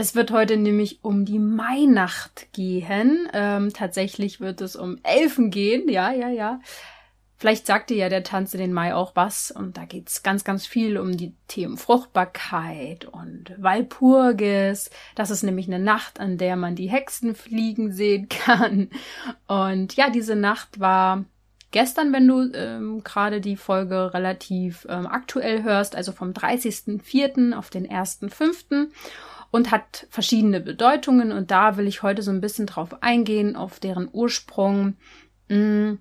Es wird heute nämlich um die Mainacht gehen. Ähm, tatsächlich wird es um Elfen gehen. Ja, ja, ja. Vielleicht sagte ja der Tanz in den Mai auch was. Und da geht's ganz, ganz viel um die Themen Fruchtbarkeit und Walpurgis. Das ist nämlich eine Nacht, an der man die Hexen fliegen sehen kann. Und ja, diese Nacht war gestern, wenn du ähm, gerade die Folge relativ ähm, aktuell hörst, also vom 30.04. auf den 1.05 und hat verschiedene Bedeutungen und da will ich heute so ein bisschen drauf eingehen, auf deren Ursprung. Mm,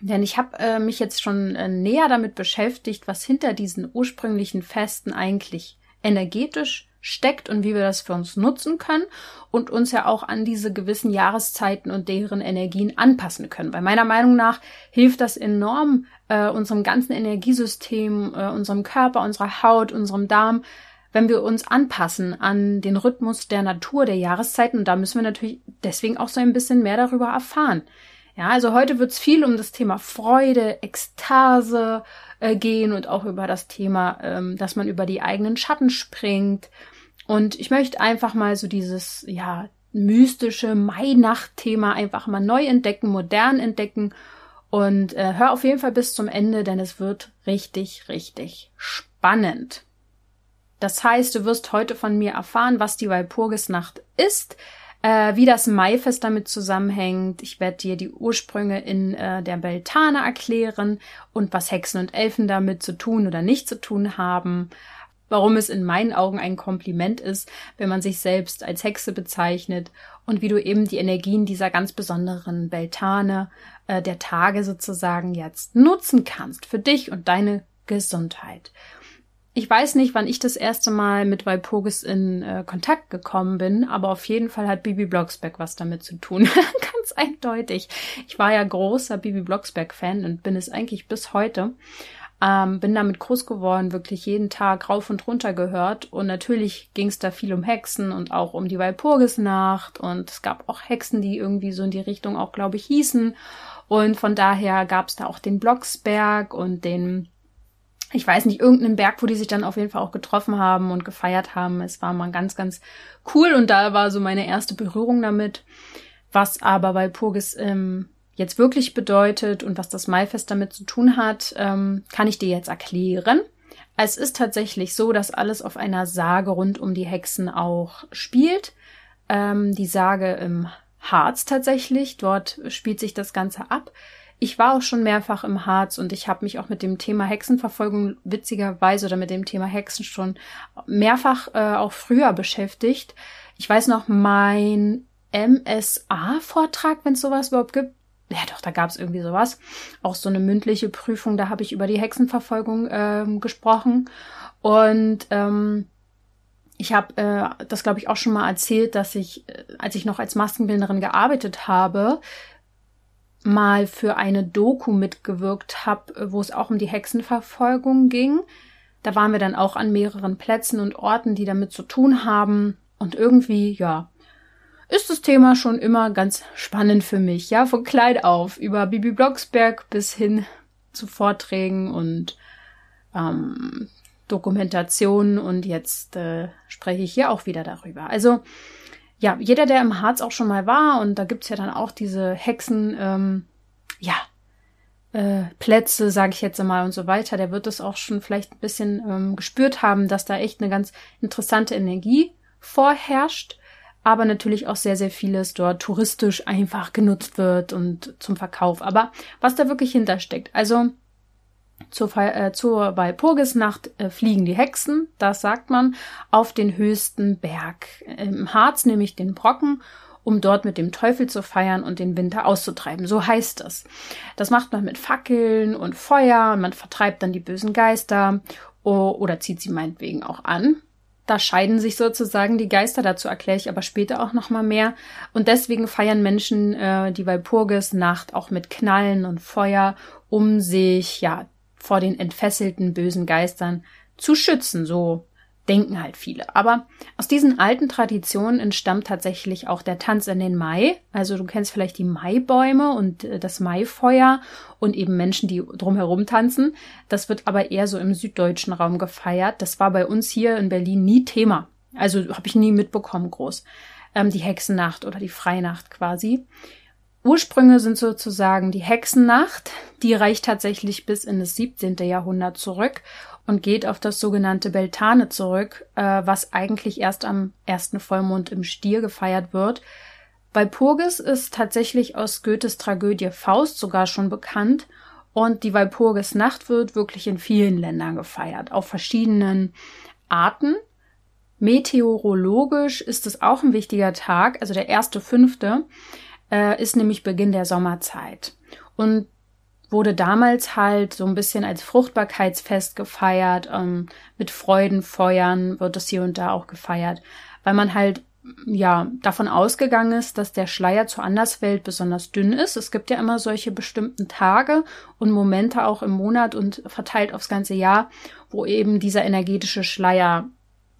denn ich habe äh, mich jetzt schon äh, näher damit beschäftigt, was hinter diesen ursprünglichen Festen eigentlich energetisch steckt und wie wir das für uns nutzen können und uns ja auch an diese gewissen Jahreszeiten und deren Energien anpassen können. Weil meiner Meinung nach hilft das enorm äh, unserem ganzen Energiesystem, äh, unserem Körper, unserer Haut, unserem Darm wenn wir uns anpassen an den Rhythmus der Natur, der Jahreszeiten. Und da müssen wir natürlich deswegen auch so ein bisschen mehr darüber erfahren. Ja, also heute wird es viel um das Thema Freude, Ekstase äh, gehen und auch über das Thema, ähm, dass man über die eigenen Schatten springt. Und ich möchte einfach mal so dieses, ja, mystische Mainacht-Thema einfach mal neu entdecken, modern entdecken. Und äh, hör auf jeden Fall bis zum Ende, denn es wird richtig, richtig spannend. Das heißt, du wirst heute von mir erfahren, was die Walpurgisnacht ist, äh, wie das Maifest damit zusammenhängt. Ich werde dir die Ursprünge in äh, der Beltane erklären und was Hexen und Elfen damit zu tun oder nicht zu tun haben. Warum es in meinen Augen ein Kompliment ist, wenn man sich selbst als Hexe bezeichnet und wie du eben die Energien dieser ganz besonderen Beltane äh, der Tage sozusagen jetzt nutzen kannst für dich und deine Gesundheit. Ich weiß nicht, wann ich das erste Mal mit Walpurgis in äh, Kontakt gekommen bin, aber auf jeden Fall hat Bibi Blocksberg was damit zu tun. Ganz eindeutig. Ich war ja großer Bibi Blocksberg-Fan und bin es eigentlich bis heute. Ähm, bin damit groß geworden, wirklich jeden Tag rauf und runter gehört. Und natürlich ging es da viel um Hexen und auch um die Walpurgisnacht. Und es gab auch Hexen, die irgendwie so in die Richtung auch, glaube ich, hießen. Und von daher gab es da auch den Blocksberg und den ich weiß nicht, irgendeinen Berg, wo die sich dann auf jeden Fall auch getroffen haben und gefeiert haben. Es war mal ganz, ganz cool und da war so meine erste Berührung damit. Was aber Walpurgis ähm, jetzt wirklich bedeutet und was das Maifest damit zu tun hat, ähm, kann ich dir jetzt erklären. Es ist tatsächlich so, dass alles auf einer Sage rund um die Hexen auch spielt. Ähm, die Sage im Harz tatsächlich. Dort spielt sich das Ganze ab. Ich war auch schon mehrfach im Harz und ich habe mich auch mit dem Thema Hexenverfolgung witzigerweise oder mit dem Thema Hexen schon mehrfach äh, auch früher beschäftigt. Ich weiß noch, mein MSA-Vortrag, wenn es sowas überhaupt gibt, ja doch, da gab es irgendwie sowas. Auch so eine mündliche Prüfung, da habe ich über die Hexenverfolgung ähm, gesprochen. Und ähm, ich habe äh, das, glaube ich, auch schon mal erzählt, dass ich, äh, als ich noch als Maskenbildnerin gearbeitet habe, mal für eine Doku mitgewirkt habe, wo es auch um die Hexenverfolgung ging. Da waren wir dann auch an mehreren Plätzen und Orten, die damit zu tun haben. Und irgendwie, ja, ist das Thema schon immer ganz spannend für mich. Ja, von klein auf, über Bibi Blocksberg bis hin zu Vorträgen und ähm, Dokumentationen. Und jetzt äh, spreche ich hier auch wieder darüber. Also ja, jeder, der im Harz auch schon mal war, und da gibt's ja dann auch diese Hexen, ähm, ja, äh, Plätze, sage ich jetzt mal und so weiter, der wird es auch schon vielleicht ein bisschen ähm, gespürt haben, dass da echt eine ganz interessante Energie vorherrscht, aber natürlich auch sehr, sehr vieles dort touristisch einfach genutzt wird und zum Verkauf. Aber was da wirklich hintersteckt, also zur, äh, zur Walpurgisnacht äh, fliegen die Hexen, das sagt man, auf den höchsten Berg im Harz, nämlich den Brocken, um dort mit dem Teufel zu feiern und den Winter auszutreiben. So heißt es. Das macht man mit Fackeln und Feuer, man vertreibt dann die bösen Geister oder zieht sie meinetwegen auch an. Da scheiden sich sozusagen die Geister, dazu erkläre ich aber später auch nochmal mehr. Und deswegen feiern Menschen äh, die Walpurgisnacht auch mit Knallen und Feuer, um sich ja vor den entfesselten bösen Geistern zu schützen. So denken halt viele. Aber aus diesen alten Traditionen entstammt tatsächlich auch der Tanz in den Mai. Also du kennst vielleicht die Maibäume und äh, das Maifeuer und eben Menschen, die drumherum tanzen. Das wird aber eher so im süddeutschen Raum gefeiert. Das war bei uns hier in Berlin nie Thema. Also habe ich nie mitbekommen groß. Ähm, die Hexennacht oder die Freinacht quasi. Ursprünge sind sozusagen die Hexennacht, die reicht tatsächlich bis in das 17. Jahrhundert zurück und geht auf das sogenannte Beltane zurück, äh, was eigentlich erst am ersten Vollmond im Stier gefeiert wird. Walpurgis ist tatsächlich aus Goethes Tragödie Faust sogar schon bekannt und die Walpurgisnacht wird wirklich in vielen Ländern gefeiert, auf verschiedenen Arten. Meteorologisch ist es auch ein wichtiger Tag, also der erste fünfte äh, ist nämlich Beginn der Sommerzeit. Und wurde damals halt so ein bisschen als Fruchtbarkeitsfest gefeiert. Ähm, mit Freudenfeuern wird es hier und da auch gefeiert, weil man halt ja davon ausgegangen ist, dass der Schleier zur Anderswelt besonders dünn ist. Es gibt ja immer solche bestimmten Tage und Momente auch im Monat und verteilt aufs ganze Jahr, wo eben dieser energetische Schleier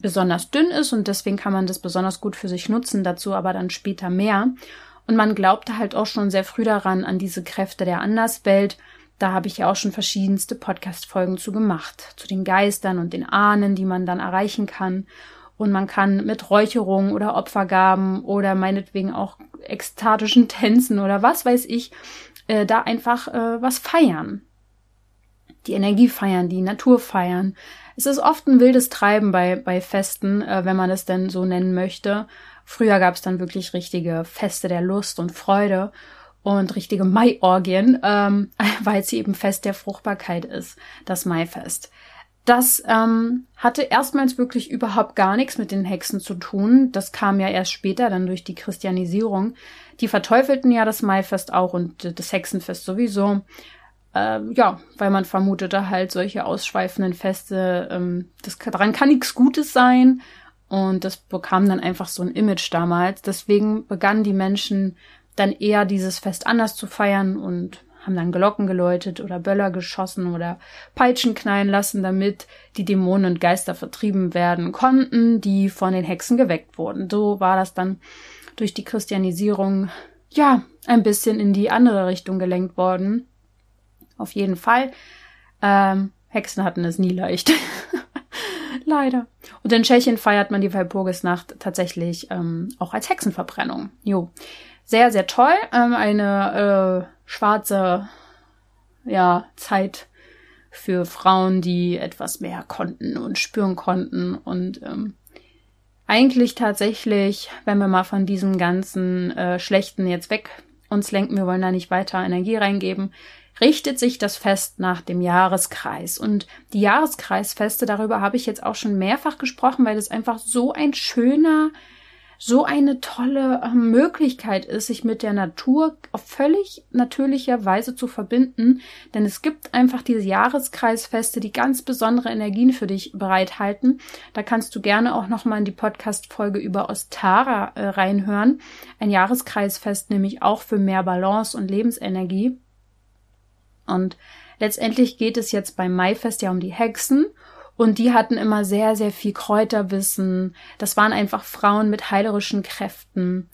besonders dünn ist und deswegen kann man das besonders gut für sich nutzen, dazu aber dann später mehr. Und man glaubte halt auch schon sehr früh daran, an diese Kräfte der Anderswelt. Da habe ich ja auch schon verschiedenste Podcast-Folgen zu gemacht, zu den Geistern und den Ahnen, die man dann erreichen kann. Und man kann mit Räucherungen oder Opfergaben oder meinetwegen auch ekstatischen Tänzen oder was weiß ich, äh, da einfach äh, was feiern. Die Energie feiern, die Natur feiern. Es ist oft ein wildes Treiben bei, bei Festen, äh, wenn man es denn so nennen möchte. Früher gab es dann wirklich richtige Feste der Lust und Freude und richtige Maiorgien, ähm, weil sie eben Fest der Fruchtbarkeit ist, das Maifest. Das ähm, hatte erstmals wirklich überhaupt gar nichts mit den Hexen zu tun. Das kam ja erst später, dann durch die Christianisierung. Die verteufelten ja das Maifest auch und das Hexenfest sowieso. Äh, ja, weil man vermutete halt solche ausschweifenden Feste, ähm, das, daran kann nichts Gutes sein. Und das bekam dann einfach so ein Image damals. Deswegen begannen die Menschen dann eher dieses Fest anders zu feiern und haben dann Glocken geläutet oder Böller geschossen oder Peitschen knallen lassen, damit die Dämonen und Geister vertrieben werden konnten, die von den Hexen geweckt wurden. So war das dann durch die Christianisierung ja ein bisschen in die andere Richtung gelenkt worden. Auf jeden Fall. Ähm, Hexen hatten es nie leicht. Leider. Und in Tschechien feiert man die Walpurgisnacht tatsächlich ähm, auch als Hexenverbrennung. Jo. Sehr, sehr toll. Ähm, eine äh, schwarze ja, Zeit für Frauen, die etwas mehr konnten und spüren konnten. Und ähm, eigentlich tatsächlich, wenn wir mal von diesem ganzen äh, Schlechten jetzt weg uns lenken, wir wollen da nicht weiter Energie reingeben, richtet sich das Fest nach dem Jahreskreis. Und die Jahreskreisfeste, darüber habe ich jetzt auch schon mehrfach gesprochen, weil es einfach so ein schöner, so eine tolle äh, Möglichkeit ist, sich mit der Natur auf völlig natürlicher Weise zu verbinden. Denn es gibt einfach diese Jahreskreisfeste, die ganz besondere Energien für dich bereithalten. Da kannst du gerne auch nochmal in die Podcast-Folge über Ostara äh, reinhören. Ein Jahreskreisfest nämlich auch für mehr Balance und Lebensenergie. Und letztendlich geht es jetzt beim Maifest ja um die Hexen. Und die hatten immer sehr, sehr viel Kräuterwissen. Das waren einfach Frauen mit heilerischen Kräften.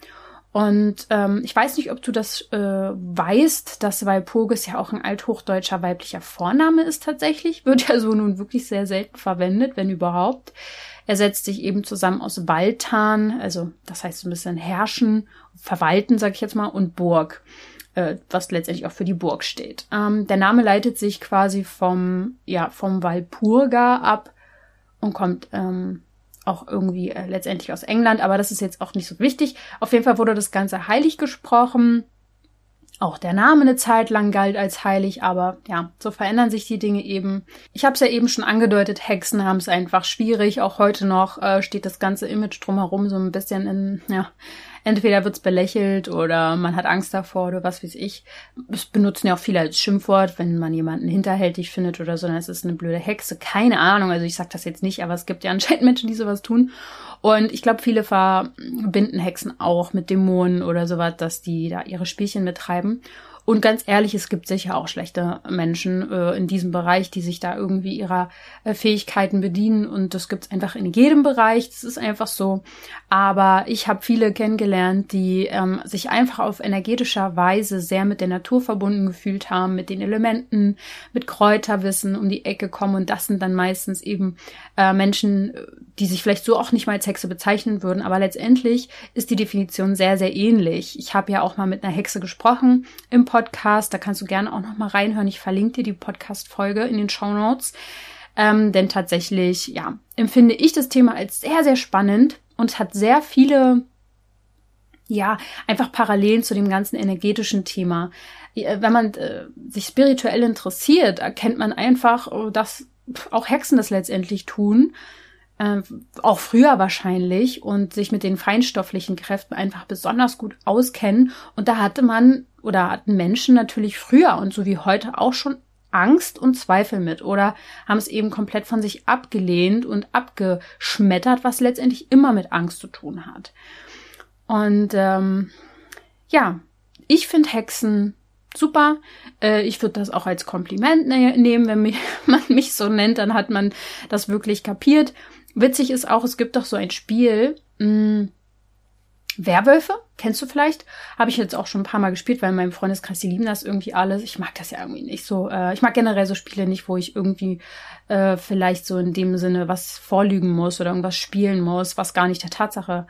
Und ähm, ich weiß nicht, ob du das äh, weißt, dass Walpurgis ja auch ein althochdeutscher weiblicher Vorname ist tatsächlich. Wird ja so nun wirklich sehr selten verwendet, wenn überhaupt. Er setzt sich eben zusammen aus Waltan, also das heißt so ein bisschen herrschen, verwalten, sag ich jetzt mal, und Burg äh, was letztendlich auch für die Burg steht. Ähm, der Name leitet sich quasi vom, ja, vom Walpurga ab und kommt ähm, auch irgendwie äh, letztendlich aus England, aber das ist jetzt auch nicht so wichtig. Auf jeden Fall wurde das Ganze heilig gesprochen. Auch der Name eine Zeit lang galt als heilig, aber ja, so verändern sich die Dinge eben. Ich habe es ja eben schon angedeutet, Hexen haben es einfach schwierig. Auch heute noch äh, steht das ganze Image drumherum so ein bisschen in, ja, entweder wird's belächelt oder man hat Angst davor oder was weiß ich. Es benutzen ja auch viele als Schimpfwort, wenn man jemanden hinterhältig findet oder so, dann ist es eine blöde Hexe. Keine Ahnung, also ich sag das jetzt nicht, aber es gibt ja anscheinend Menschen, die sowas tun. Und ich glaube, viele verbinden Hexen auch mit Dämonen oder sowas, dass die da ihre Spielchen betreiben. Und ganz ehrlich, es gibt sicher auch schlechte Menschen äh, in diesem Bereich, die sich da irgendwie ihrer äh, Fähigkeiten bedienen. Und das gibt's einfach in jedem Bereich. Das ist einfach so. Aber ich habe viele kennengelernt, die ähm, sich einfach auf energetischer Weise sehr mit der Natur verbunden gefühlt haben, mit den Elementen, mit Kräuterwissen um die Ecke kommen. Und das sind dann meistens eben äh, Menschen, die sich vielleicht so auch nicht mal als Hexe bezeichnen würden. Aber letztendlich ist die Definition sehr, sehr ähnlich. Ich habe ja auch mal mit einer Hexe gesprochen im Podcast. Da kannst du gerne auch noch mal reinhören. Ich verlinke dir die Podcast-Folge in den Show Notes. Ähm, denn tatsächlich, ja, empfinde ich das Thema als sehr, sehr spannend und hat sehr viele, ja, einfach Parallelen zu dem ganzen energetischen Thema. Äh, wenn man äh, sich spirituell interessiert, erkennt man einfach, oh, dass auch Hexen das letztendlich tun. Äh, auch früher wahrscheinlich und sich mit den feinstofflichen Kräften einfach besonders gut auskennen. Und da hatte man oder hatten Menschen natürlich früher und so wie heute auch schon Angst und Zweifel mit oder haben es eben komplett von sich abgelehnt und abgeschmettert, was letztendlich immer mit Angst zu tun hat. Und ähm, ja, ich finde Hexen super. Äh, ich würde das auch als Kompliment ne nehmen, wenn mich, man mich so nennt, dann hat man das wirklich kapiert. Witzig ist auch, es gibt doch so ein Spiel, mh, hm, Werwölfe, kennst du vielleicht? Habe ich jetzt auch schon ein paar Mal gespielt, weil in meinem Freundeskreis, die lieben das irgendwie alles. Ich mag das ja irgendwie nicht so. Äh, ich mag generell so Spiele nicht, wo ich irgendwie äh, vielleicht so in dem Sinne was vorlügen muss oder irgendwas spielen muss, was gar nicht der Tatsache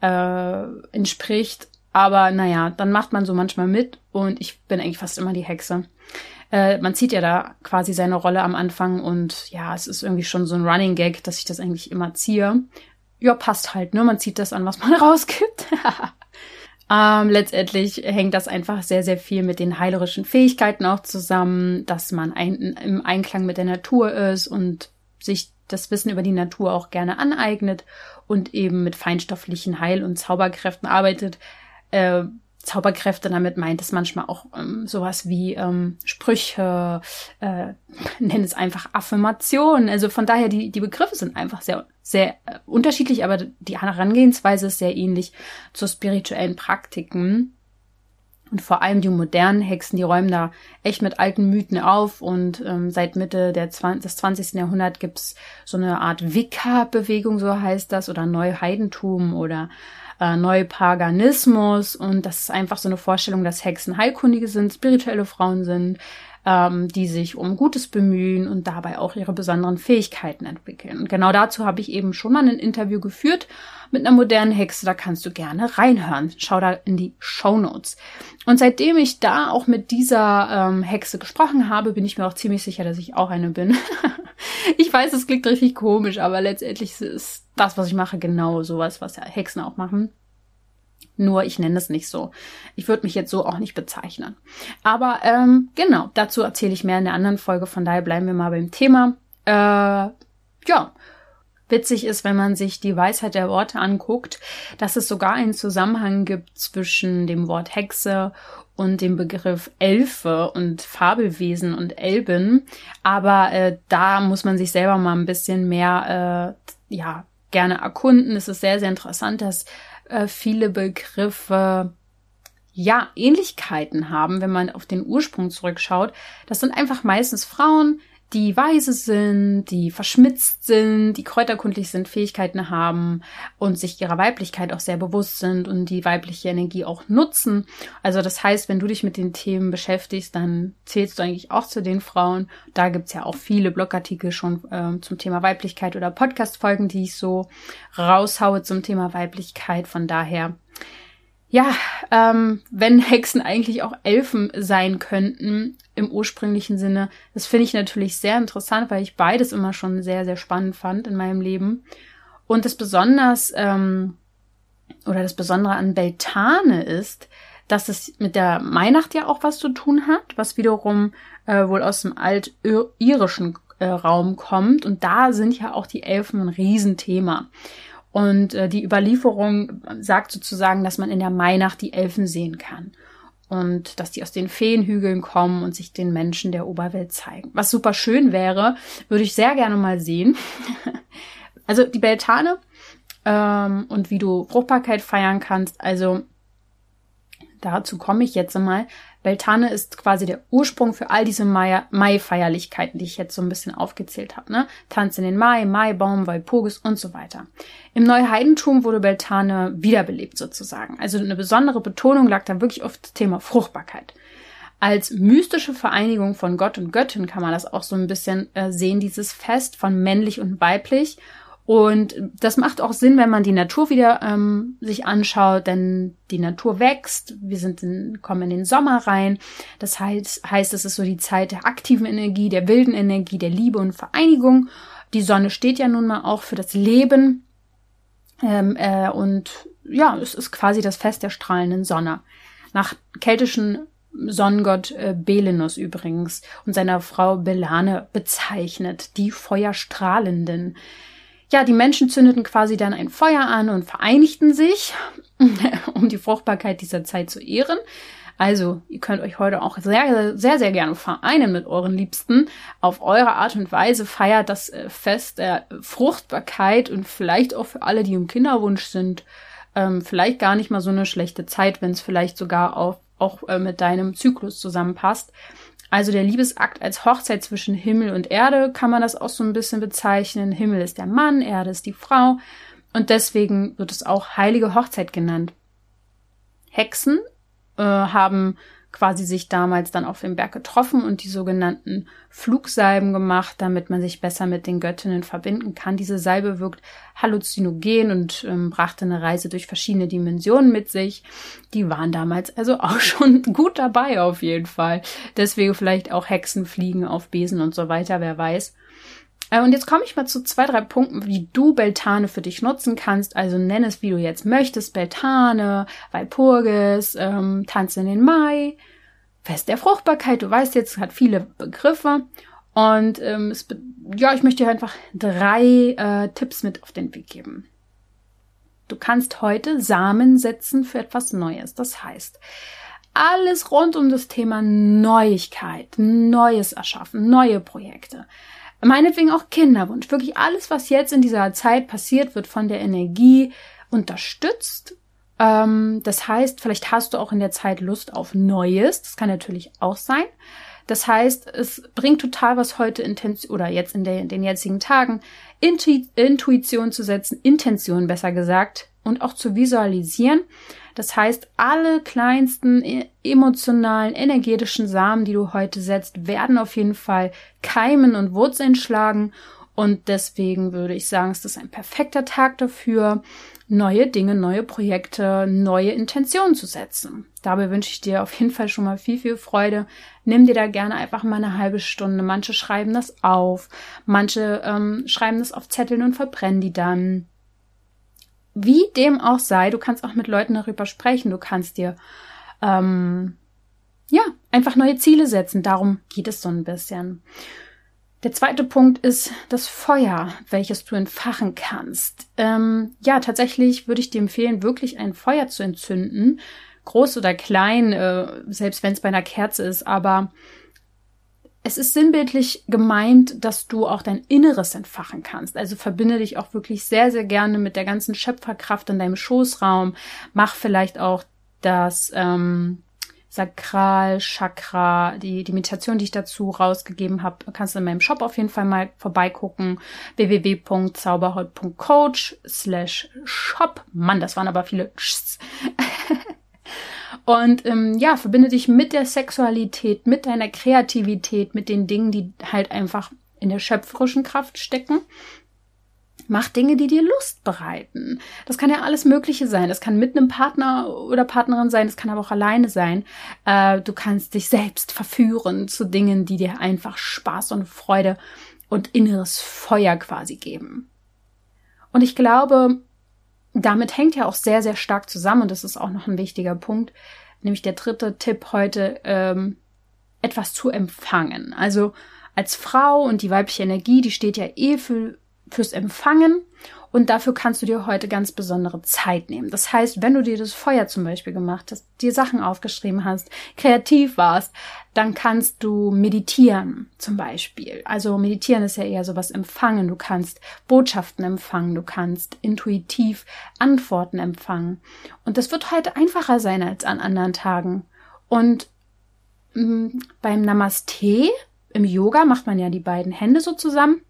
äh, entspricht. Aber naja, dann macht man so manchmal mit und ich bin eigentlich fast immer die Hexe. Äh, man zieht ja da quasi seine Rolle am Anfang und ja, es ist irgendwie schon so ein Running Gag, dass ich das eigentlich immer ziehe ja, passt halt, ne? Man zieht das an, was man rausgibt. ähm, letztendlich hängt das einfach sehr, sehr viel mit den heilerischen Fähigkeiten auch zusammen, dass man ein, im Einklang mit der Natur ist und sich das Wissen über die Natur auch gerne aneignet und eben mit feinstofflichen Heil- und Zauberkräften arbeitet. Äh, Zauberkräfte, damit meint es manchmal auch ähm, sowas wie ähm, Sprüche, äh, nennen es einfach Affirmationen. Also von daher, die, die Begriffe sind einfach sehr, sehr äh, unterschiedlich, aber die Herangehensweise ist sehr ähnlich zu spirituellen Praktiken. Und vor allem die modernen Hexen, die räumen da echt mit alten Mythen auf. Und ähm, seit Mitte der 20, des 20. Jahrhunderts gibt's so eine Art Wicca-Bewegung, so heißt das, oder Neuheidentum oder äh, Neupaganismus. Und das ist einfach so eine Vorstellung, dass Hexen Heilkundige sind, spirituelle Frauen sind, ähm, die sich um Gutes bemühen und dabei auch ihre besonderen Fähigkeiten entwickeln. Und genau dazu habe ich eben schon mal ein Interview geführt mit einer modernen Hexe. Da kannst du gerne reinhören. Schau da in die Show Notes. Und seitdem ich da auch mit dieser ähm, Hexe gesprochen habe, bin ich mir auch ziemlich sicher, dass ich auch eine bin. ich weiß, es klingt richtig komisch, aber letztendlich ist das, was ich mache, genau sowas, was Hexen auch machen. Nur ich nenne es nicht so. Ich würde mich jetzt so auch nicht bezeichnen. Aber ähm, genau, dazu erzähle ich mehr in der anderen Folge. Von daher bleiben wir mal beim Thema. Äh, ja, witzig ist, wenn man sich die Weisheit der Worte anguckt, dass es sogar einen Zusammenhang gibt zwischen dem Wort Hexe und dem Begriff Elfe und Fabelwesen und Elben. Aber äh, da muss man sich selber mal ein bisschen mehr, äh, ja, gerne erkunden. Es ist sehr, sehr interessant, dass äh, viele Begriffe ja Ähnlichkeiten haben, wenn man auf den Ursprung zurückschaut. Das sind einfach meistens Frauen, die weise sind, die verschmitzt sind, die kräuterkundlich sind, Fähigkeiten haben und sich ihrer Weiblichkeit auch sehr bewusst sind und die weibliche Energie auch nutzen. Also das heißt, wenn du dich mit den Themen beschäftigst, dann zählst du eigentlich auch zu den Frauen. Da gibt's ja auch viele Blogartikel schon äh, zum Thema Weiblichkeit oder Podcast-Folgen, die ich so raushaue zum Thema Weiblichkeit. Von daher ja, ähm, wenn Hexen eigentlich auch Elfen sein könnten im ursprünglichen Sinne, das finde ich natürlich sehr interessant, weil ich beides immer schon sehr, sehr spannend fand in meinem Leben. Und das besonders, ähm, oder das Besondere an Beltane ist, dass es mit der Mainacht ja auch was zu tun hat, was wiederum äh, wohl aus dem altirischen äh, Raum kommt. Und da sind ja auch die Elfen ein Riesenthema. Und äh, die Überlieferung sagt sozusagen, dass man in der Mainacht die Elfen sehen kann. Und dass die aus den Feenhügeln kommen und sich den Menschen der Oberwelt zeigen. Was super schön wäre, würde ich sehr gerne mal sehen. also die Beltane ähm, und wie du Fruchtbarkeit feiern kannst. Also dazu komme ich jetzt mal. Beltane ist quasi der Ursprung für all diese Mai-Feierlichkeiten, die ich jetzt so ein bisschen aufgezählt habe. Ne? Tanz in den Mai, Maibaum, Walpurgis und so weiter. Im Neuheidentum wurde Beltane wiederbelebt sozusagen. Also eine besondere Betonung lag da wirklich auf das Thema Fruchtbarkeit. Als mystische Vereinigung von Gott und Göttin kann man das auch so ein bisschen äh, sehen, dieses Fest von männlich und weiblich und das macht auch Sinn, wenn man die Natur wieder ähm, sich anschaut, denn die Natur wächst, wir sind in, kommen in den Sommer rein. Das heißt, heißt, es ist so die Zeit der aktiven Energie, der wilden Energie, der Liebe und Vereinigung. Die Sonne steht ja nun mal auch für das Leben. Ähm, äh, und ja, es ist quasi das Fest der strahlenden Sonne. Nach keltischen Sonnengott äh, Belenus übrigens und seiner Frau Belane bezeichnet, die Feuerstrahlenden ja, die Menschen zündeten quasi dann ein Feuer an und vereinigten sich, um die Fruchtbarkeit dieser Zeit zu ehren. Also, ihr könnt euch heute auch sehr, sehr, sehr gerne vereinen mit euren Liebsten. Auf eure Art und Weise feiert das äh, Fest der Fruchtbarkeit und vielleicht auch für alle, die im Kinderwunsch sind, ähm, vielleicht gar nicht mal so eine schlechte Zeit, wenn es vielleicht sogar auch, auch äh, mit deinem Zyklus zusammenpasst. Also der Liebesakt als Hochzeit zwischen Himmel und Erde kann man das auch so ein bisschen bezeichnen. Himmel ist der Mann, Erde ist die Frau. Und deswegen wird es auch heilige Hochzeit genannt. Hexen äh, haben quasi sich damals dann auf dem Berg getroffen und die sogenannten Flugsalben gemacht, damit man sich besser mit den Göttinnen verbinden kann. Diese Salbe wirkt halluzinogen und ähm, brachte eine Reise durch verschiedene Dimensionen mit sich. Die waren damals also auch schon gut dabei auf jeden Fall. Deswegen vielleicht auch Hexen fliegen auf Besen und so weiter, wer weiß. Äh, und jetzt komme ich mal zu zwei, drei Punkten, wie du Beltane für dich nutzen kannst. Also nenn es, wie du jetzt möchtest. Beltane, Walpurgis, ähm, Tanz in den Mai, Fest der Fruchtbarkeit. Du weißt jetzt, hat viele Begriffe. Und ähm, es, ja, ich möchte dir einfach drei äh, Tipps mit auf den Weg geben. Du kannst heute Samen setzen für etwas Neues. Das heißt, alles rund um das Thema Neuigkeit, Neues erschaffen, neue Projekte. Meinetwegen auch Kinderwunsch. Wirklich alles, was jetzt in dieser Zeit passiert, wird von der Energie unterstützt ähm, das heißt, vielleicht hast du auch in der Zeit Lust auf Neues. Das kann natürlich auch sein. Das heißt, es bringt total was heute Intention oder jetzt in, der, in den jetzigen Tagen Intu Intuition zu setzen, Intention besser gesagt und auch zu visualisieren. Das heißt, alle kleinsten e, emotionalen, energetischen Samen, die du heute setzt, werden auf jeden Fall keimen und Wurzeln schlagen. Und deswegen würde ich sagen, es ist ein perfekter Tag dafür, neue Dinge, neue Projekte, neue Intentionen zu setzen. Dabei wünsche ich dir auf jeden Fall schon mal viel, viel Freude. Nimm dir da gerne einfach mal eine halbe Stunde. Manche schreiben das auf, manche ähm, schreiben das auf Zetteln und verbrennen die dann. Wie dem auch sei, du kannst auch mit Leuten darüber sprechen. Du kannst dir ähm, ja einfach neue Ziele setzen. Darum geht es so ein bisschen. Der zweite Punkt ist das Feuer, welches du entfachen kannst. Ähm, ja, tatsächlich würde ich dir empfehlen, wirklich ein Feuer zu entzünden. Groß oder klein, äh, selbst wenn es bei einer Kerze ist, aber es ist sinnbildlich gemeint, dass du auch dein Inneres entfachen kannst. Also verbinde dich auch wirklich sehr, sehr gerne mit der ganzen Schöpferkraft in deinem Schoßraum. Mach vielleicht auch das ähm, Sakral, Chakra, die, die Meditation, die ich dazu rausgegeben habe, kannst du in meinem Shop auf jeden Fall mal vorbeigucken. www.zauberhaut.coach slash shop. Mann, das waren aber viele. Und ähm, ja, verbinde dich mit der Sexualität, mit deiner Kreativität, mit den Dingen, die halt einfach in der schöpferischen Kraft stecken. Mach Dinge, die dir Lust bereiten. Das kann ja alles Mögliche sein. Das kann mit einem Partner oder Partnerin sein. Das kann aber auch alleine sein. Äh, du kannst dich selbst verführen zu Dingen, die dir einfach Spaß und Freude und inneres Feuer quasi geben. Und ich glaube, damit hängt ja auch sehr, sehr stark zusammen. Und das ist auch noch ein wichtiger Punkt. Nämlich der dritte Tipp heute, ähm, etwas zu empfangen. Also als Frau und die weibliche Energie, die steht ja eh für fürs Empfangen. Und dafür kannst du dir heute ganz besondere Zeit nehmen. Das heißt, wenn du dir das Feuer zum Beispiel gemacht hast, dir Sachen aufgeschrieben hast, kreativ warst, dann kannst du meditieren zum Beispiel. Also meditieren ist ja eher sowas empfangen. Du kannst Botschaften empfangen, du kannst intuitiv Antworten empfangen. Und das wird heute einfacher sein als an anderen Tagen. Und mh, mm, beim Namaste im Yoga macht man ja die beiden Hände so zusammen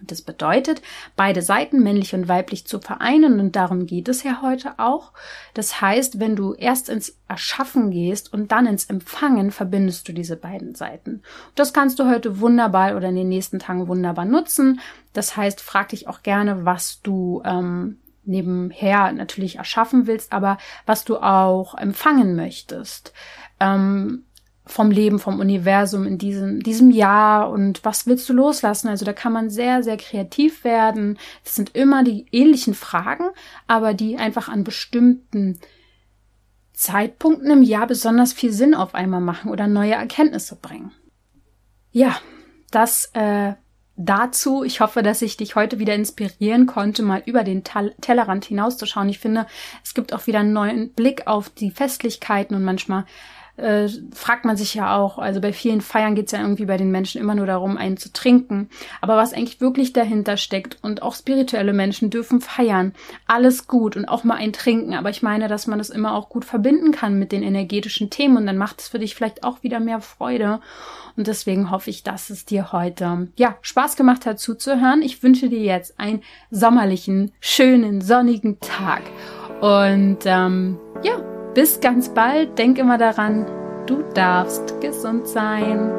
das bedeutet, beide Seiten, männlich und weiblich, zu vereinen und darum geht es ja heute auch. Das heißt, wenn du erst ins Erschaffen gehst und dann ins Empfangen, verbindest du diese beiden Seiten. Das kannst du heute wunderbar oder in den nächsten Tagen wunderbar nutzen. Das heißt, frag dich auch gerne, was du ähm, nebenher natürlich erschaffen willst, aber was du auch empfangen möchtest. Ähm, vom Leben, vom Universum in diesem, diesem Jahr und was willst du loslassen? Also da kann man sehr, sehr kreativ werden. Es sind immer die ähnlichen Fragen, aber die einfach an bestimmten Zeitpunkten im Jahr besonders viel Sinn auf einmal machen oder neue Erkenntnisse bringen. Ja, das äh, dazu. Ich hoffe, dass ich dich heute wieder inspirieren konnte, mal über den Tellerrand hinauszuschauen. Ich finde, es gibt auch wieder einen neuen Blick auf die Festlichkeiten und manchmal äh, fragt man sich ja auch, also bei vielen Feiern geht es ja irgendwie bei den Menschen immer nur darum, einen zu trinken. Aber was eigentlich wirklich dahinter steckt und auch spirituelle Menschen dürfen feiern, alles gut und auch mal ein Trinken. Aber ich meine, dass man das immer auch gut verbinden kann mit den energetischen Themen und dann macht es für dich vielleicht auch wieder mehr Freude. Und deswegen hoffe ich, dass es dir heute, ja, Spaß gemacht hat zuzuhören. Ich wünsche dir jetzt einen sommerlichen, schönen, sonnigen Tag. Und ähm, ja, bis ganz bald. Denk immer daran, du darfst gesund sein.